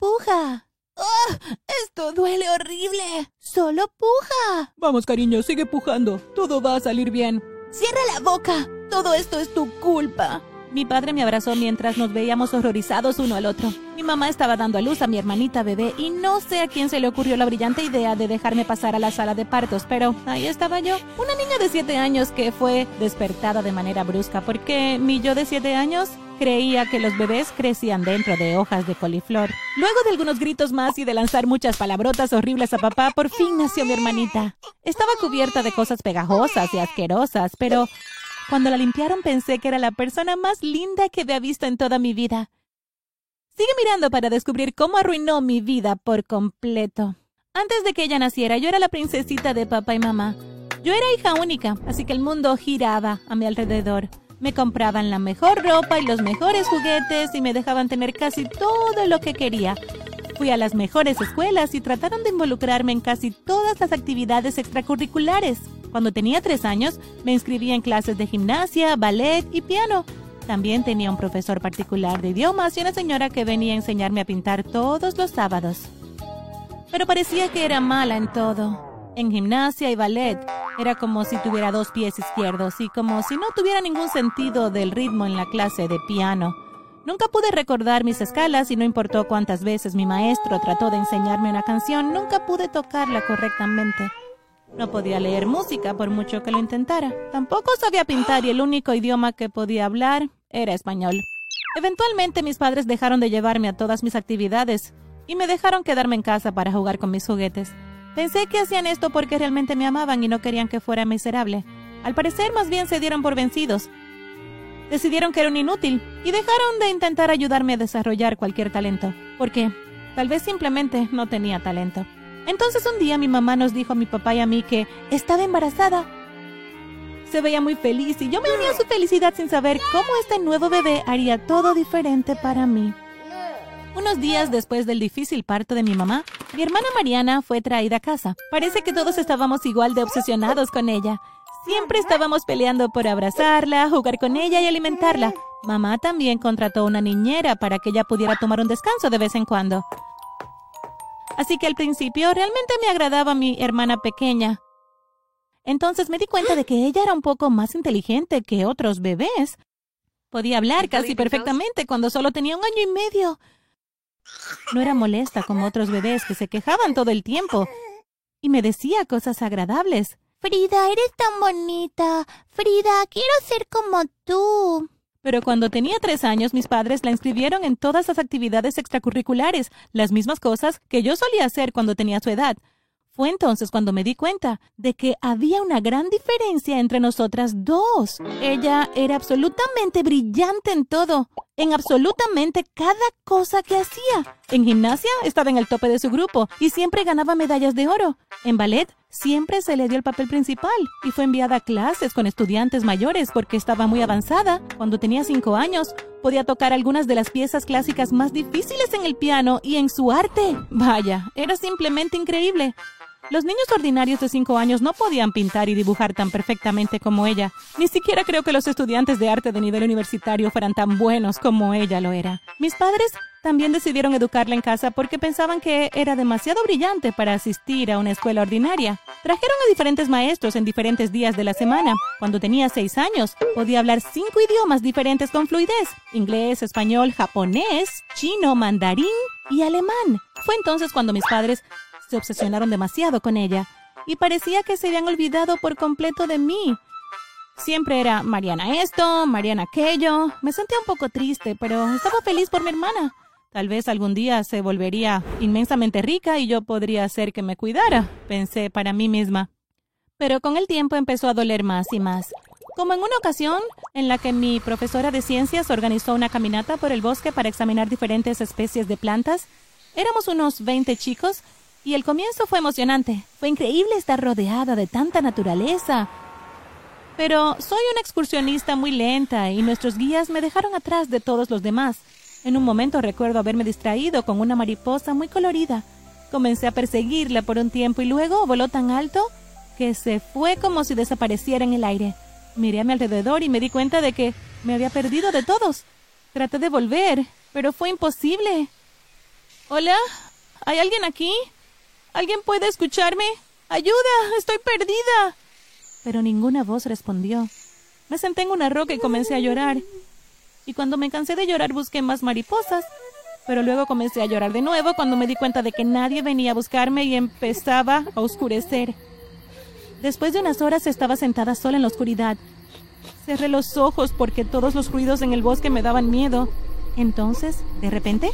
puja. ¡Oh! Esto duele horrible. Solo puja. Vamos, cariño, sigue pujando. Todo va a salir bien. Cierra la boca. Todo esto es tu culpa. Mi padre me abrazó mientras nos veíamos horrorizados uno al otro. Mi mamá estaba dando a luz a mi hermanita bebé y no sé a quién se le ocurrió la brillante idea de dejarme pasar a la sala de partos, pero ahí estaba yo, una niña de 7 años que fue despertada de manera brusca porque mi yo de 7 años creía que los bebés crecían dentro de hojas de coliflor. Luego de algunos gritos más y de lanzar muchas palabrotas horribles a papá, por fin nació mi hermanita. Estaba cubierta de cosas pegajosas y asquerosas, pero cuando la limpiaron pensé que era la persona más linda que había visto en toda mi vida. Sigue mirando para descubrir cómo arruinó mi vida por completo. Antes de que ella naciera, yo era la princesita de papá y mamá. Yo era hija única, así que el mundo giraba a mi alrededor. Me compraban la mejor ropa y los mejores juguetes y me dejaban tener casi todo lo que quería. Fui a las mejores escuelas y trataron de involucrarme en casi todas las actividades extracurriculares. Cuando tenía tres años, me inscribí en clases de gimnasia, ballet y piano. También tenía un profesor particular de idiomas y una señora que venía a enseñarme a pintar todos los sábados. Pero parecía que era mala en todo. En gimnasia y ballet era como si tuviera dos pies izquierdos y como si no tuviera ningún sentido del ritmo en la clase de piano. Nunca pude recordar mis escalas y no importó cuántas veces mi maestro trató de enseñarme una canción, nunca pude tocarla correctamente. No podía leer música por mucho que lo intentara. Tampoco sabía pintar y el único idioma que podía hablar era español. Eventualmente mis padres dejaron de llevarme a todas mis actividades y me dejaron quedarme en casa para jugar con mis juguetes. Pensé que hacían esto porque realmente me amaban y no querían que fuera miserable. Al parecer más bien se dieron por vencidos. Decidieron que era un inútil y dejaron de intentar ayudarme a desarrollar cualquier talento, porque tal vez simplemente no tenía talento. Entonces un día mi mamá nos dijo a mi papá y a mí que estaba embarazada. Se veía muy feliz y yo me uní a su felicidad sin saber cómo este nuevo bebé haría todo diferente para mí. Unos días después del difícil parto de mi mamá, mi hermana Mariana fue traída a casa. Parece que todos estábamos igual de obsesionados con ella. Siempre estábamos peleando por abrazarla, jugar con ella y alimentarla. Mamá también contrató una niñera para que ella pudiera tomar un descanso de vez en cuando. Así que al principio realmente me agradaba mi hermana pequeña. Entonces me di cuenta de que ella era un poco más inteligente que otros bebés. Podía hablar casi perfectamente cuando solo tenía un año y medio. No era molesta como otros bebés que se quejaban todo el tiempo. Y me decía cosas agradables. Frida, eres tan bonita. Frida, quiero ser como tú. Pero cuando tenía tres años, mis padres la inscribieron en todas las actividades extracurriculares, las mismas cosas que yo solía hacer cuando tenía su edad. Fue entonces cuando me di cuenta de que había una gran diferencia entre nosotras dos. Ella era absolutamente brillante en todo, en absolutamente cada cosa que hacía. En gimnasia estaba en el tope de su grupo y siempre ganaba medallas de oro. En ballet siempre se le dio el papel principal y fue enviada a clases con estudiantes mayores porque estaba muy avanzada. Cuando tenía cinco años, podía tocar algunas de las piezas clásicas más difíciles en el piano y en su arte. Vaya, era simplemente increíble. Los niños ordinarios de cinco años no podían pintar y dibujar tan perfectamente como ella. Ni siquiera creo que los estudiantes de arte de nivel universitario fueran tan buenos como ella lo era. Mis padres también decidieron educarla en casa porque pensaban que era demasiado brillante para asistir a una escuela ordinaria. Trajeron a diferentes maestros en diferentes días de la semana. Cuando tenía seis años, podía hablar cinco idiomas diferentes con fluidez. Inglés, español, japonés, chino, mandarín y alemán. Fue entonces cuando mis padres se obsesionaron demasiado con ella y parecía que se habían olvidado por completo de mí. Siempre era Mariana esto, Mariana aquello. Me sentía un poco triste, pero estaba feliz por mi hermana. Tal vez algún día se volvería inmensamente rica y yo podría hacer que me cuidara, pensé para mí misma. Pero con el tiempo empezó a doler más y más. Como en una ocasión en la que mi profesora de ciencias organizó una caminata por el bosque para examinar diferentes especies de plantas, éramos unos 20 chicos y el comienzo fue emocionante. Fue increíble estar rodeada de tanta naturaleza. Pero soy una excursionista muy lenta y nuestros guías me dejaron atrás de todos los demás. En un momento recuerdo haberme distraído con una mariposa muy colorida. Comencé a perseguirla por un tiempo y luego voló tan alto que se fue como si desapareciera en el aire. Miré a mi alrededor y me di cuenta de que me había perdido de todos. Traté de volver, pero fue imposible. Hola, ¿hay alguien aquí? ¿Alguien puede escucharme? ¡Ayuda! ¡Estoy perdida! Pero ninguna voz respondió. Me senté en una roca y comencé a llorar. Y cuando me cansé de llorar busqué más mariposas. Pero luego comencé a llorar de nuevo cuando me di cuenta de que nadie venía a buscarme y empezaba a oscurecer. Después de unas horas estaba sentada sola en la oscuridad. Cerré los ojos porque todos los ruidos en el bosque me daban miedo. Entonces, de repente,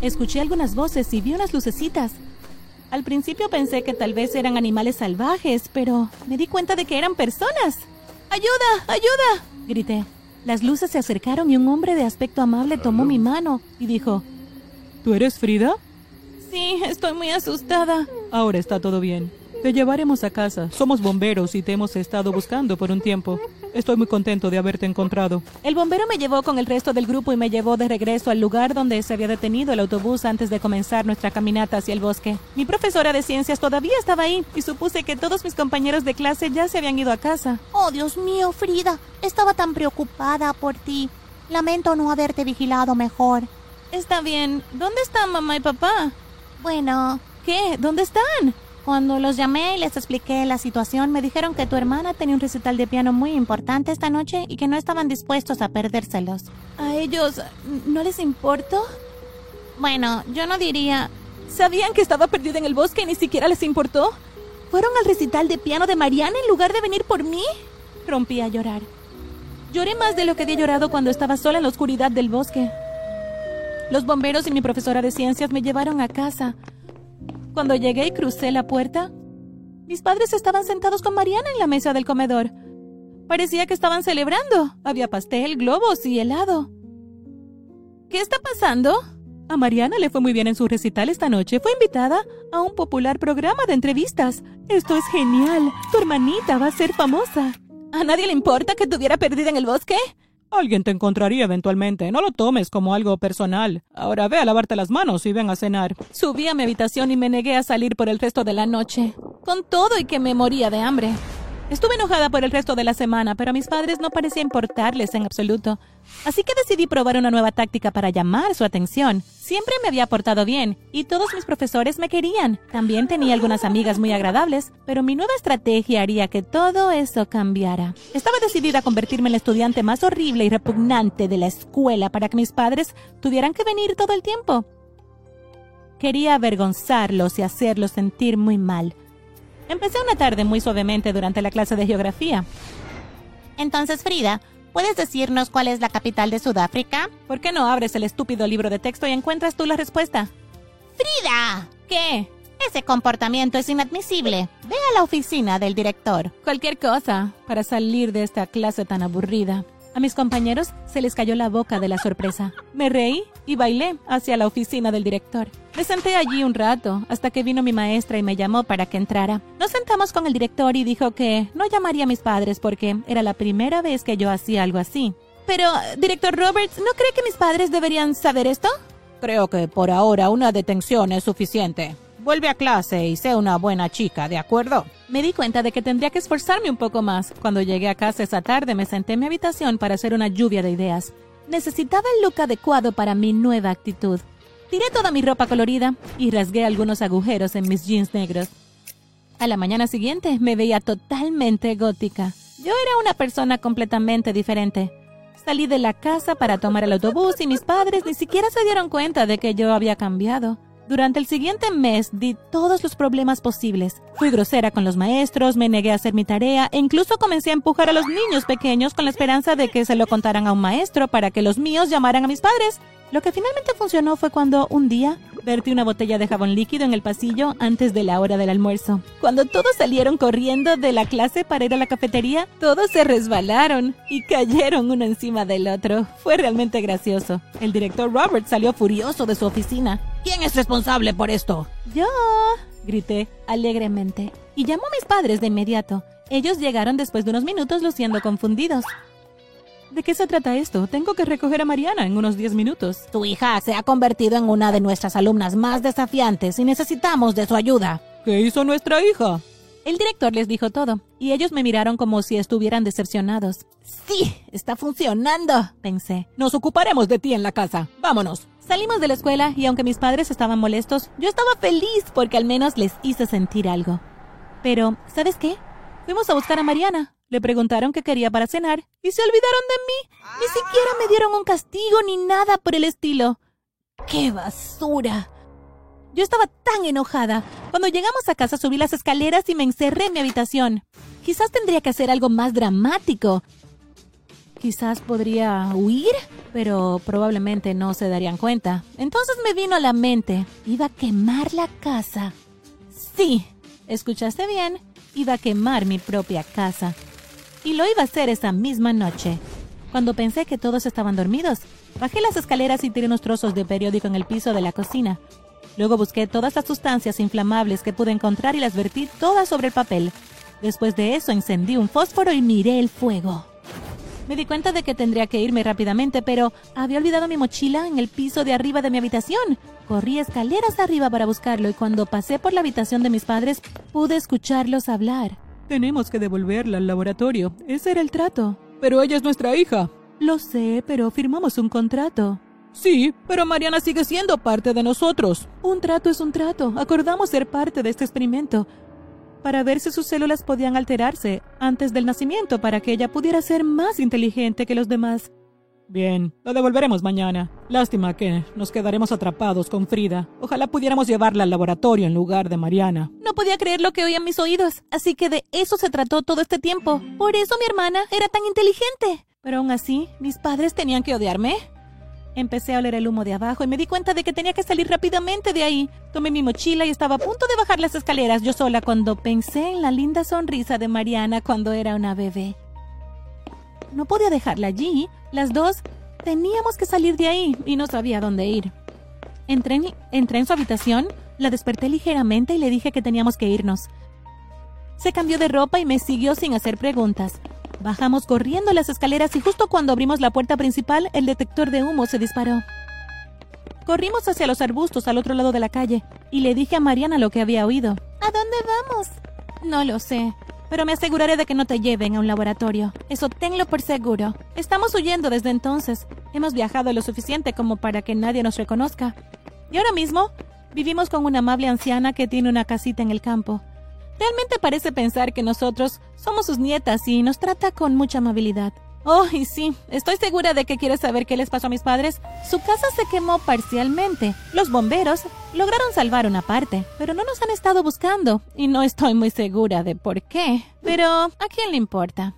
escuché algunas voces y vi unas lucecitas. Al principio pensé que tal vez eran animales salvajes, pero me di cuenta de que eran personas. ¡Ayuda! ¡Ayuda! grité. Las luces se acercaron y un hombre de aspecto amable tomó mi mano y dijo, ¿Tú eres Frida? Sí, estoy muy asustada. Ahora está todo bien. Te llevaremos a casa. Somos bomberos y te hemos estado buscando por un tiempo. Estoy muy contento de haberte encontrado. El bombero me llevó con el resto del grupo y me llevó de regreso al lugar donde se había detenido el autobús antes de comenzar nuestra caminata hacia el bosque. Mi profesora de ciencias todavía estaba ahí y supuse que todos mis compañeros de clase ya se habían ido a casa. Oh, Dios mío, Frida. Estaba tan preocupada por ti. Lamento no haberte vigilado mejor. Está bien. ¿Dónde están mamá y papá? Bueno, ¿Qué? ¿Dónde están? Cuando los llamé y les expliqué la situación, me dijeron que tu hermana tenía un recital de piano muy importante esta noche y que no estaban dispuestos a perdérselos. ¿A ellos no les importó? Bueno, yo no diría... ¿Sabían que estaba perdida en el bosque y ni siquiera les importó? ¿Fueron al recital de piano de Mariana en lugar de venir por mí? Rompí a llorar. Lloré más de lo que había llorado cuando estaba sola en la oscuridad del bosque. Los bomberos y mi profesora de ciencias me llevaron a casa. Cuando llegué y crucé la puerta, mis padres estaban sentados con Mariana en la mesa del comedor. Parecía que estaban celebrando. Había pastel, globos y helado. ¿Qué está pasando? A Mariana le fue muy bien en su recital esta noche. Fue invitada a un popular programa de entrevistas. Esto es genial. Tu hermanita va a ser famosa. ¿A nadie le importa que estuviera perdida en el bosque? Alguien te encontraría eventualmente. No lo tomes como algo personal. Ahora ve a lavarte las manos y ven a cenar. Subí a mi habitación y me negué a salir por el resto de la noche. Con todo y que me moría de hambre. Estuve enojada por el resto de la semana, pero a mis padres no parecía importarles en absoluto. Así que decidí probar una nueva táctica para llamar su atención. Siempre me había portado bien y todos mis profesores me querían. También tenía algunas amigas muy agradables, pero mi nueva estrategia haría que todo eso cambiara. Estaba decidida a convertirme en la estudiante más horrible y repugnante de la escuela para que mis padres tuvieran que venir todo el tiempo. Quería avergonzarlos y hacerlos sentir muy mal. Empecé una tarde muy suavemente durante la clase de geografía. Entonces, Frida, ¿puedes decirnos cuál es la capital de Sudáfrica? ¿Por qué no abres el estúpido libro de texto y encuentras tú la respuesta? ¡Frida! ¿Qué? Ese comportamiento es inadmisible. Ve a la oficina del director. Cualquier cosa para salir de esta clase tan aburrida. A mis compañeros se les cayó la boca de la sorpresa. Me reí y bailé hacia la oficina del director. Me senté allí un rato hasta que vino mi maestra y me llamó para que entrara. Nos sentamos con el director y dijo que no llamaría a mis padres porque era la primera vez que yo hacía algo así. Pero, director Roberts, ¿no cree que mis padres deberían saber esto? Creo que por ahora una detención es suficiente. Vuelve a clase y sé una buena chica, ¿de acuerdo? Me di cuenta de que tendría que esforzarme un poco más. Cuando llegué a casa esa tarde me senté en mi habitación para hacer una lluvia de ideas. Necesitaba el look adecuado para mi nueva actitud. Tiré toda mi ropa colorida y rasgué algunos agujeros en mis jeans negros. A la mañana siguiente me veía totalmente gótica. Yo era una persona completamente diferente. Salí de la casa para tomar el autobús y mis padres ni siquiera se dieron cuenta de que yo había cambiado. Durante el siguiente mes di todos los problemas posibles. Fui grosera con los maestros, me negué a hacer mi tarea e incluso comencé a empujar a los niños pequeños con la esperanza de que se lo contaran a un maestro para que los míos llamaran a mis padres. Lo que finalmente funcionó fue cuando un día vertí una botella de jabón líquido en el pasillo antes de la hora del almuerzo. Cuando todos salieron corriendo de la clase para ir a la cafetería, todos se resbalaron y cayeron uno encima del otro. Fue realmente gracioso. El director Robert salió furioso de su oficina. ¿Quién es responsable por esto? Yo, grité alegremente y llamó a mis padres de inmediato. Ellos llegaron después de unos minutos luciendo confundidos. ¿De qué se trata esto? Tengo que recoger a Mariana en unos 10 minutos. Tu hija se ha convertido en una de nuestras alumnas más desafiantes y necesitamos de su ayuda. ¿Qué hizo nuestra hija? El director les dijo todo, y ellos me miraron como si estuvieran decepcionados. Sí, está funcionando, pensé. Nos ocuparemos de ti en la casa. Vámonos. Salimos de la escuela y aunque mis padres estaban molestos, yo estaba feliz porque al menos les hice sentir algo. Pero, ¿sabes qué? Fuimos a buscar a Mariana. Le preguntaron qué quería para cenar y se olvidaron de mí. Ni siquiera me dieron un castigo ni nada por el estilo. ¡Qué basura! Yo estaba tan enojada. Cuando llegamos a casa subí las escaleras y me encerré en mi habitación. Quizás tendría que hacer algo más dramático. Quizás podría huir, pero probablemente no se darían cuenta. Entonces me vino a la mente. Iba a quemar la casa. Sí, escuchaste bien. Iba a quemar mi propia casa. Y lo iba a hacer esa misma noche. Cuando pensé que todos estaban dormidos, bajé las escaleras y tiré unos trozos de periódico en el piso de la cocina. Luego busqué todas las sustancias inflamables que pude encontrar y las vertí todas sobre el papel. Después de eso encendí un fósforo y miré el fuego. Me di cuenta de que tendría que irme rápidamente, pero había olvidado mi mochila en el piso de arriba de mi habitación. Corrí escaleras arriba para buscarlo y cuando pasé por la habitación de mis padres pude escucharlos hablar. Tenemos que devolverla al laboratorio. Ese era el trato. Pero ella es nuestra hija. Lo sé, pero firmamos un contrato. Sí, pero Mariana sigue siendo parte de nosotros. Un trato es un trato. Acordamos ser parte de este experimento para ver si sus células podían alterarse antes del nacimiento para que ella pudiera ser más inteligente que los demás. Bien, lo devolveremos mañana. Lástima que nos quedaremos atrapados con Frida. Ojalá pudiéramos llevarla al laboratorio en lugar de Mariana. No podía creer lo que oían mis oídos, así que de eso se trató todo este tiempo. Por eso mi hermana era tan inteligente. Pero aún así, mis padres tenían que odiarme. Empecé a oler el humo de abajo y me di cuenta de que tenía que salir rápidamente de ahí. Tomé mi mochila y estaba a punto de bajar las escaleras yo sola cuando pensé en la linda sonrisa de Mariana cuando era una bebé. No podía dejarla allí. Las dos teníamos que salir de ahí y no sabía dónde ir. Entré en, entré en su habitación, la desperté ligeramente y le dije que teníamos que irnos. Se cambió de ropa y me siguió sin hacer preguntas. Bajamos corriendo las escaleras y justo cuando abrimos la puerta principal, el detector de humo se disparó. Corrimos hacia los arbustos al otro lado de la calle y le dije a Mariana lo que había oído. ¿A dónde vamos? No lo sé, pero me aseguraré de que no te lleven a un laboratorio. Eso tenlo por seguro. Estamos huyendo desde entonces. Hemos viajado lo suficiente como para que nadie nos reconozca. Y ahora mismo vivimos con una amable anciana que tiene una casita en el campo. Realmente parece pensar que nosotros somos sus nietas y nos trata con mucha amabilidad. Oh, y sí, estoy segura de que quieres saber qué les pasó a mis padres. Su casa se quemó parcialmente. Los bomberos lograron salvar una parte, pero no nos han estado buscando y no estoy muy segura de por qué. Pero, ¿a quién le importa?